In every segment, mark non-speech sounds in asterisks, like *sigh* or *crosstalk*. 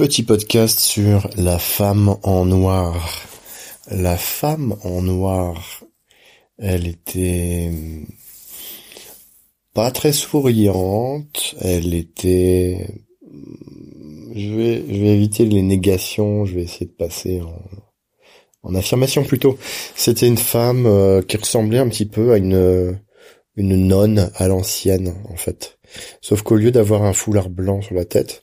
Petit podcast sur la femme en noir. La femme en noir, elle était pas très souriante, elle était je vais je vais éviter les négations, je vais essayer de passer en affirmation plutôt. C'était une femme euh, qui ressemblait un petit peu à une une nonne à l'ancienne en fait. Sauf qu'au lieu d'avoir un foulard blanc sur la tête,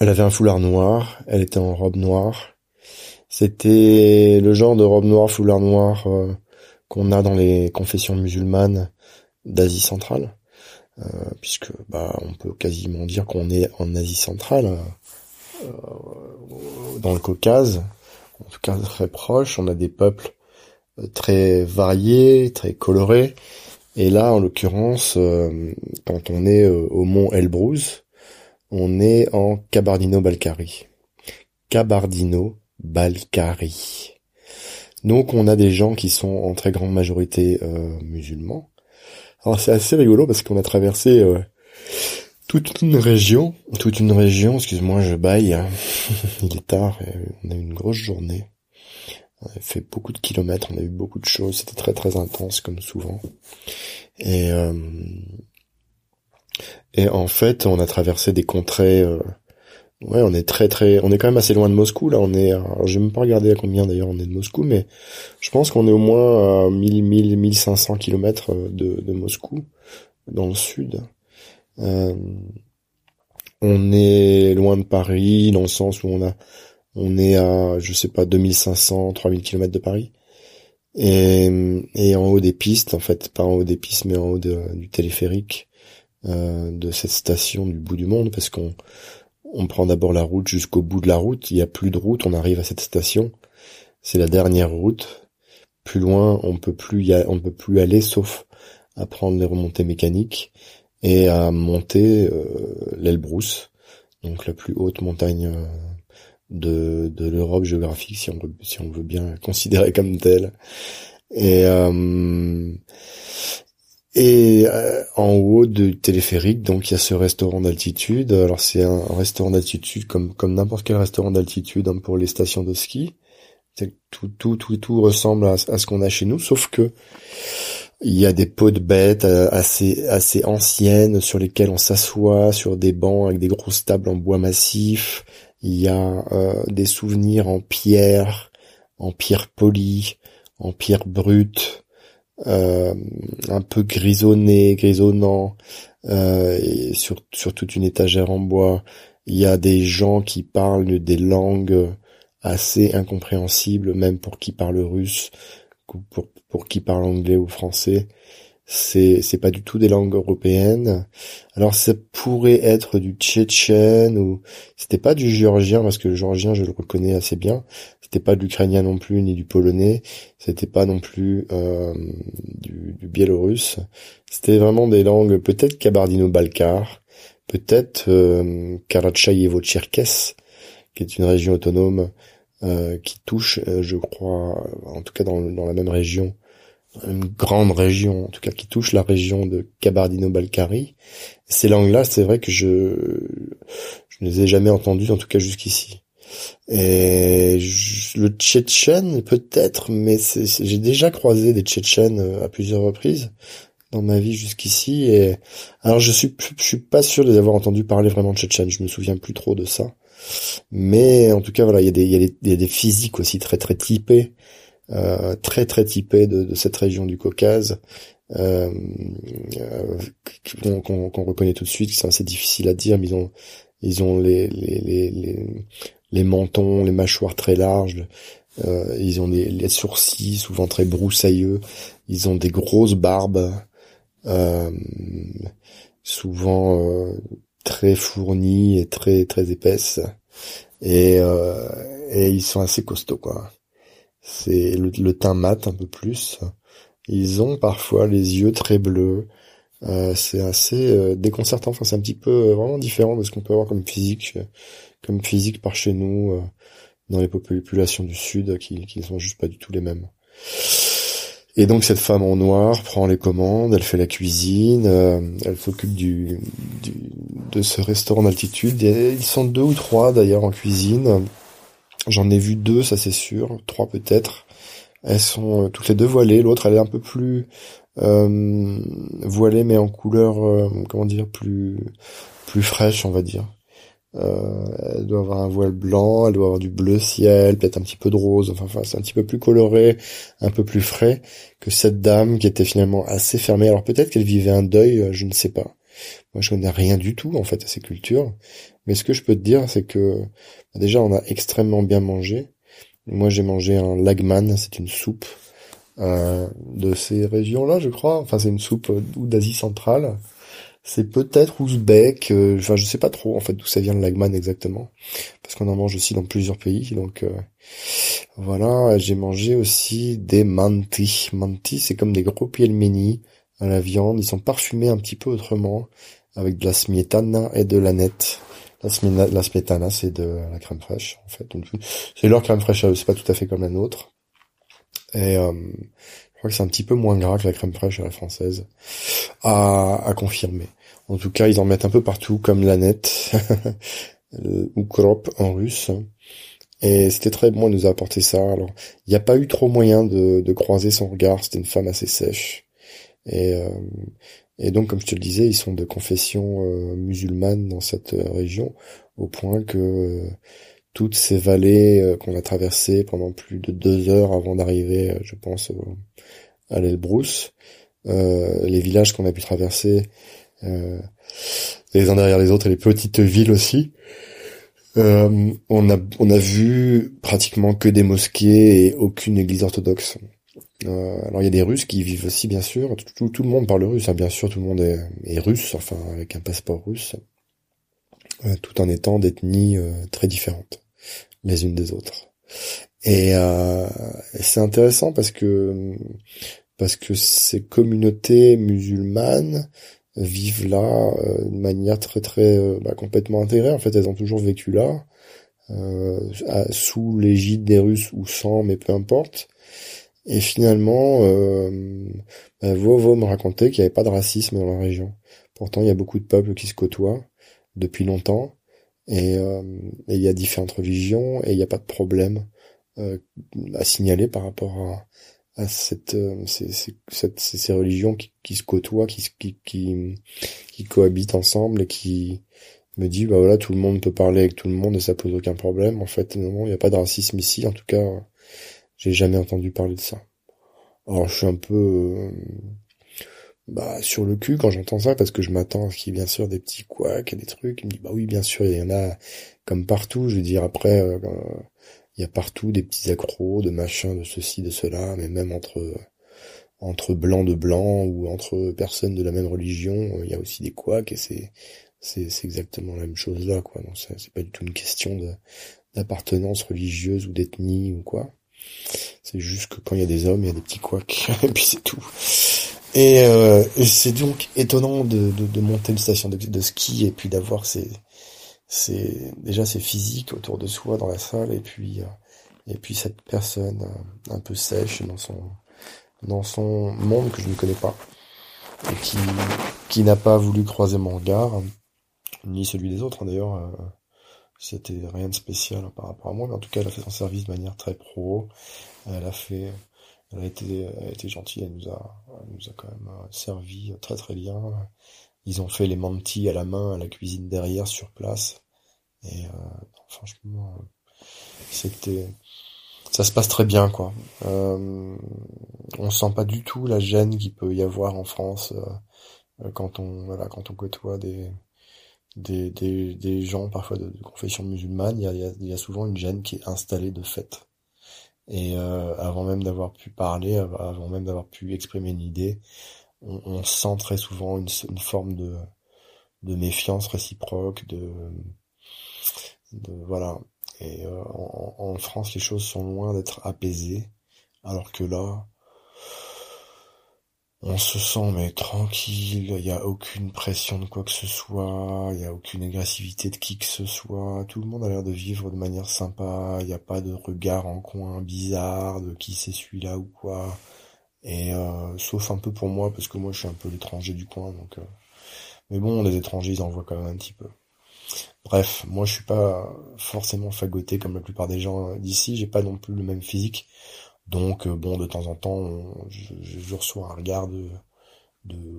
elle avait un foulard noir, elle était en robe noire. C'était le genre de robe noire, foulard noir euh, qu'on a dans les confessions musulmanes d'Asie centrale, euh, puisque bah on peut quasiment dire qu'on est en Asie centrale, euh, dans le Caucase, en tout cas très proche. On a des peuples très variés, très colorés. Et là, en l'occurrence, quand on est au mont Elbrus, on est en Cabardino-Balkari. Cabardino-Balkari. Donc on a des gens qui sont en très grande majorité euh, musulmans. Alors c'est assez rigolo parce qu'on a traversé euh, toute une région, toute une région, excuse-moi je baille, hein. *laughs* il est tard, on a eu une grosse journée. On a fait beaucoup de kilomètres, on a eu beaucoup de choses, c'était très très intense comme souvent. Et euh, et en fait, on a traversé des contrées. Euh, ouais, on est très très, on est quand même assez loin de Moscou. Là, on est. Alors, j'ai même pas regardé à combien d'ailleurs on est de Moscou, mais je pense qu'on est au moins à 1000, 1000, 1500 kilomètres de, de Moscou, dans le sud. Euh, on est loin de Paris, dans le sens où on a, on est à, je sais pas, 2500, 3000 kilomètres de Paris. Et, et en haut des pistes, en fait, pas en haut des pistes, mais en haut du téléphérique, euh, de cette station du bout du monde parce qu'on on prend d'abord la route jusqu'au bout de la route, il n'y a plus de route, on arrive à cette station, c'est la dernière route. Plus loin, on peut plus y on peut plus aller sauf à prendre les remontées mécaniques et à monter euh, donc la plus haute montagne euh, de, de l'Europe géographique si on veut, si on bien considérer comme telle. Et euh, et euh, en haut du téléphérique, donc il y a ce restaurant d'altitude. Alors c'est un, restaurant d'altitude comme comme n'importe quel restaurant d'altitude hein, pour les stations de ski. Tout tout tout tout ressemble à, ce qu'on a chez nous, sauf que il y a des pots de bêtes euh, assez assez anciennes sur lesquelles on s'assoit sur des bancs avec des grosses tables en bois massif. Il y a euh, des souvenirs en pierre, en pierre polie, en pierre brute euh, un peu grisonné, grisonnant, euh, sur, sur toute une étagère en bois. Il y a des gens qui parlent des langues assez incompréhensibles, même pour qui parle russe, pour, pour qui parle anglais ou français c'est c'est pas du tout des langues européennes. Alors ça pourrait être du tchétchène ou c'était pas du géorgien parce que le géorgien je le reconnais assez bien. C'était pas de l'ukrainien non plus ni du polonais. C'était pas non plus euh, du, du biélorusse. C'était vraiment des langues peut-être kabardino-balkar, peut-être euh, karachayevo-tcherkesse qui est une région autonome euh, qui touche, euh, je crois, en tout cas dans, dans la même région, une grande région, en tout cas qui touche la région de Kabardino-Balkari. Ces langues-là, c'est vrai que je je ne les ai jamais entendues, en tout cas jusqu'ici. Et le tchétchène peut-être, mais j'ai déjà croisé des tchétchènes euh, à plusieurs reprises dans ma vie jusqu'ici. Et alors je suis je suis pas sûr de les avoir entendu parler vraiment de tchétchène. Je me souviens plus trop de ça. Mais en tout cas voilà, il y a des y y a des physiques aussi très très typés euh, très très typé de, de, cette région du Caucase, euh, euh qu'on reconnaît tout de suite, c'est assez difficile à dire, mais ils ont ils ont les les, les, les, les mentons, les mâchoires très larges, euh, ils ont des les sourcils souvent très broussailleux, ils ont des grosses barbes, euh, souvent très fournies et très très épaisses, et et ils sont assez costauds quoi c'est le, teint mat un peu plus. Ils ont parfois les yeux très bleus. Euh, c'est assez euh, déconcertant. Enfin, c'est un petit peu euh, vraiment différent de ce qu'on peut avoir comme physique, comme physique par chez nous dans les populations du sud, qui qui sont juste pas du tout les mêmes. Et donc cette femme en noir prend les commandes, elle fait la cuisine, euh, elle s'occupe du, du, de ce restaurant d'altitude. Ils sont deux ou trois d'ailleurs en cuisine. J'en ai vu deux, ça c'est sûr, trois peut-être. Elles sont euh, toutes les deux voilées. L'autre, elle est un peu plus euh, voilée, mais en couleur, euh, comment dire, plus plus fraîche, on va dire. Euh, elle doit avoir un voile blanc, elle doit avoir du bleu ciel, peut-être un petit peu de rose. Enfin, enfin c'est un petit peu plus coloré, un peu plus frais que cette dame qui était finalement assez fermée. Alors peut-être qu'elle vivait un deuil, je ne sais pas. Moi, je connais rien du tout en fait à ces cultures. Mais ce que je peux te dire, c'est que bah, déjà, on a extrêmement bien mangé. Moi, j'ai mangé un lagman, c'est une soupe euh, de ces régions-là, je crois. Enfin, c'est une soupe euh, d'Asie centrale. C'est peut-être ouzbek, euh, enfin je sais pas trop en fait d'où ça vient le lagman exactement, parce qu'on en mange aussi dans plusieurs pays. Donc voilà, j'ai mangé aussi des mantis. Mantis, c'est comme des gros pelmeni à la viande. Ils sont parfumés un petit peu autrement, avec de la smietana et de la nette. La, smetana, c'est de la crème fraîche, en fait. C'est leur crème fraîche c'est pas tout à fait comme la nôtre. Et euh, je crois que c'est un petit peu moins gras que la crème fraîche à la française. À, à confirmer. En tout cas, ils en mettent un peu partout, comme la nette, *laughs* ou crop en russe. Et c'était très bon, elle nous a apporté ça. Alors, il n'y a pas eu trop moyen de, de croiser son regard, c'était une femme assez sèche. Et, euh, et donc, comme je te le disais, ils sont de confession euh, musulmane dans cette euh, région, au point que euh, toutes ces vallées qu'on a traversées pendant plus de deux heures avant d'arriver, je pense, à l'Elbrus, les villages qu'on a pu traverser, les uns derrière les autres, et les petites villes aussi, on a on a vu pratiquement que des mosquées et aucune église orthodoxe. Euh, alors il y a des Russes qui vivent aussi bien sûr. Tout, le monde parle russe, hein, bien sûr, tout le monde est, russe, enfin avec un passeport russe, euh, tout en étant d'ethnies euh, très différentes les unes des autres. Et, euh, c'est intéressant parce que parce que ces communautés musulmanes vivent là de manière très très bah, complètement intégrée. En fait, elles ont toujours vécu là. sous l'égide des Russes ou sans, mais peu importe. Et finalement, euh, bah, Vovo me racontait qu'il n'y avait pas de racisme dans la région. Pourtant, il y a beaucoup de peuples qui se côtoient depuis longtemps, et, euh, il y a différentes religions, et il n'y a pas de problème euh, à signaler par rapport à, à cette, euh, ces, cette, ces, religions qui, qui, se côtoient, qui, qui, qui, qui cohabitent ensemble et qui me dit bah voilà tout le monde peut parler avec tout le monde et ça pose aucun problème. En fait non, il n'y a pas de racisme ici. En tout cas, j'ai jamais entendu parler de ça. Alors je suis un peu euh, bah, sur le cul quand j'entends ça parce que je m'attends à ce qu'il y ait bien sûr des petits couacs et des trucs. Il me dit bah oui bien sûr il y en a comme partout. Je veux dire après euh, il y a partout des petits accros de machin de ceci de cela mais même entre entre blancs de blancs ou entre personnes de la même religion il y a aussi des couacs et c'est c'est exactement la même chose là quoi. Donc c'est pas du tout une question d'appartenance religieuse ou d'ethnie ou quoi. C'est juste que quand il y a des hommes, il y a des petits couacs, *laughs* et puis c'est tout. Et, euh, c'est donc étonnant de, de, monter une station de, ski et puis d'avoir ces, ces, déjà ces physiques autour de soi dans la salle et puis, euh, et puis cette personne euh, un peu sèche dans son, dans son monde que je ne connais pas et qui, qui n'a pas voulu croiser mon regard, ni celui des autres hein, d'ailleurs. C'était rien de spécial par rapport à moi, mais en tout cas, elle a fait son service de manière très pro. Elle a fait, elle a été, elle a été gentille, elle nous a, elle nous a quand même euh, servi très très bien. Ils ont fait les mantis à la main, à la cuisine derrière, sur place. Et euh, franchement, c'était, ça se passe très bien, quoi. Euh, on sent pas du tout la gêne qu'il peut y avoir en France euh, quand on, voilà, quand on côtoie des des, des, des gens parfois de, confession musulmane, il y a, il y a, souvent une gêne qui est installée de fait. Et euh, avant même d'avoir pu parler, avant même d'avoir pu exprimer une idée, on, on sent très souvent une, une forme de, de méfiance réciproque, de, de voilà. Et euh, en, en, France, les choses sont loin d'être apaisées, alors que là, on se sent mais tranquille, il y a aucune pression de quoi que ce soit, il y a aucune agressivité de qui que ce soit, tout le monde a l'air de vivre de manière sympa, il n'y a pas de regard en coin bizarre de qui c'est celui-là ou quoi. Et sauf un peu pour moi, parce que moi je suis un peu l'étranger du coin, donc. mais bon, les étrangers ils en voient quand même un petit peu. Bref, moi je suis pas forcément fagoté comme la plupart des gens d'ici, j'ai pas non plus le même physique. Donc bon, de temps en temps, je, reçois un regard de,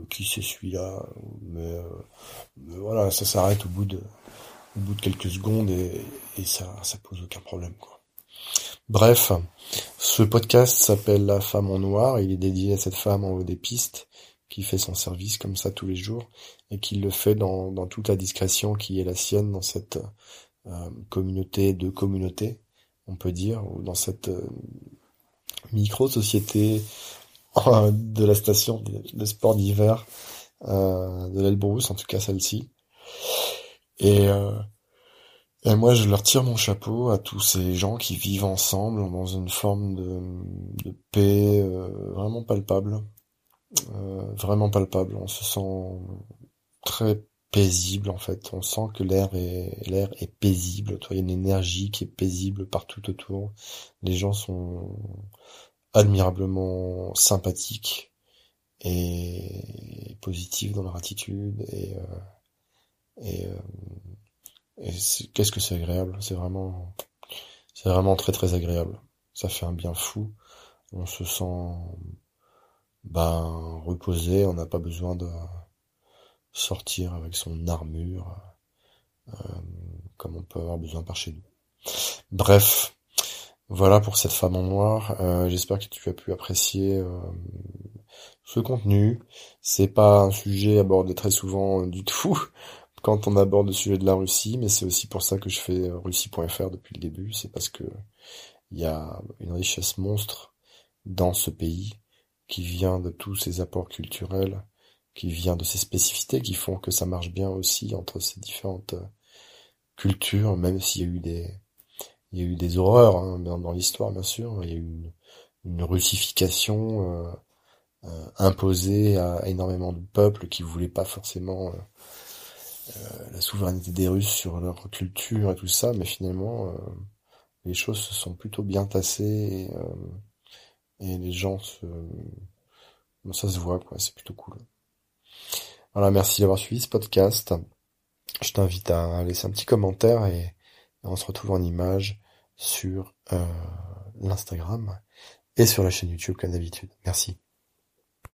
qui c'est celui-là, mais, mais, voilà, ça s'arrête au bout de quelques secondes et, ça ça pose aucun problème. Bref, ce podcast s'appelle La femme en noir, il est dédié à cette femme en haut des pistes qui fait son service comme ça tous les jours et qui le fait dans, toute la discrétion qui est la sienne dans cette euh, communauté de communautés, on peut dire, ou dans cette euh, micro-société euh, de la station de, sport d'hiver de l'Elbrus, en tout cas celle-ci. Et, et moi, je leur tire mon chapeau à tous ces gens qui vivent ensemble dans une forme de, paix vraiment palpable, euh, vraiment palpable. On se sent très paisible en fait. On sent que l'air est l'air est paisible. il y a une énergie qui est paisible partout autour. Les gens sont admirablement sympathiques et positifs dans leur attitude et euh, et, euh, et qu'est-ce que c'est agréable? C'est vraiment c'est vraiment très très agréable. Ça fait un bien fou. On se sent ben reposer, on n'a pas besoin de sortir avec son armure euh, comme on peut avoir besoin par chez nous. Bref, voilà pour cette femme en noir. Euh, j'espère que tu as pu apprécier euh, ce contenu. C'est pas un sujet abordé très souvent du tout *laughs* quand on aborde le sujet de la Russie, mais c'est aussi pour ça que je fais russie.fr depuis le début. C'est parce que il y a une richesse monstre dans ce pays qui vient de tous ces apports culturels, qui vient de ces spécificités qui font que ça marche bien aussi entre ces différentes euh, cultures, même s'il y a eu des, il y a eu des horreurs hein, dans, l'histoire bien sûr, il y a eu une, une russification euh, euh, imposée à, énormément de peuples qui voulaient pas forcément la souveraineté des Russes sur leur culture et tout ça, mais finalement les choses se sont plutôt bien tassées. Et, et les gens se, ça se voit quoi, c'est plutôt cool. Voilà, merci d'avoir suivi ce podcast. Je t'invite à laisser un petit commentaire et on se retrouve en image sur euh, l'Instagram et sur la chaîne YouTube comme d'habitude. Merci.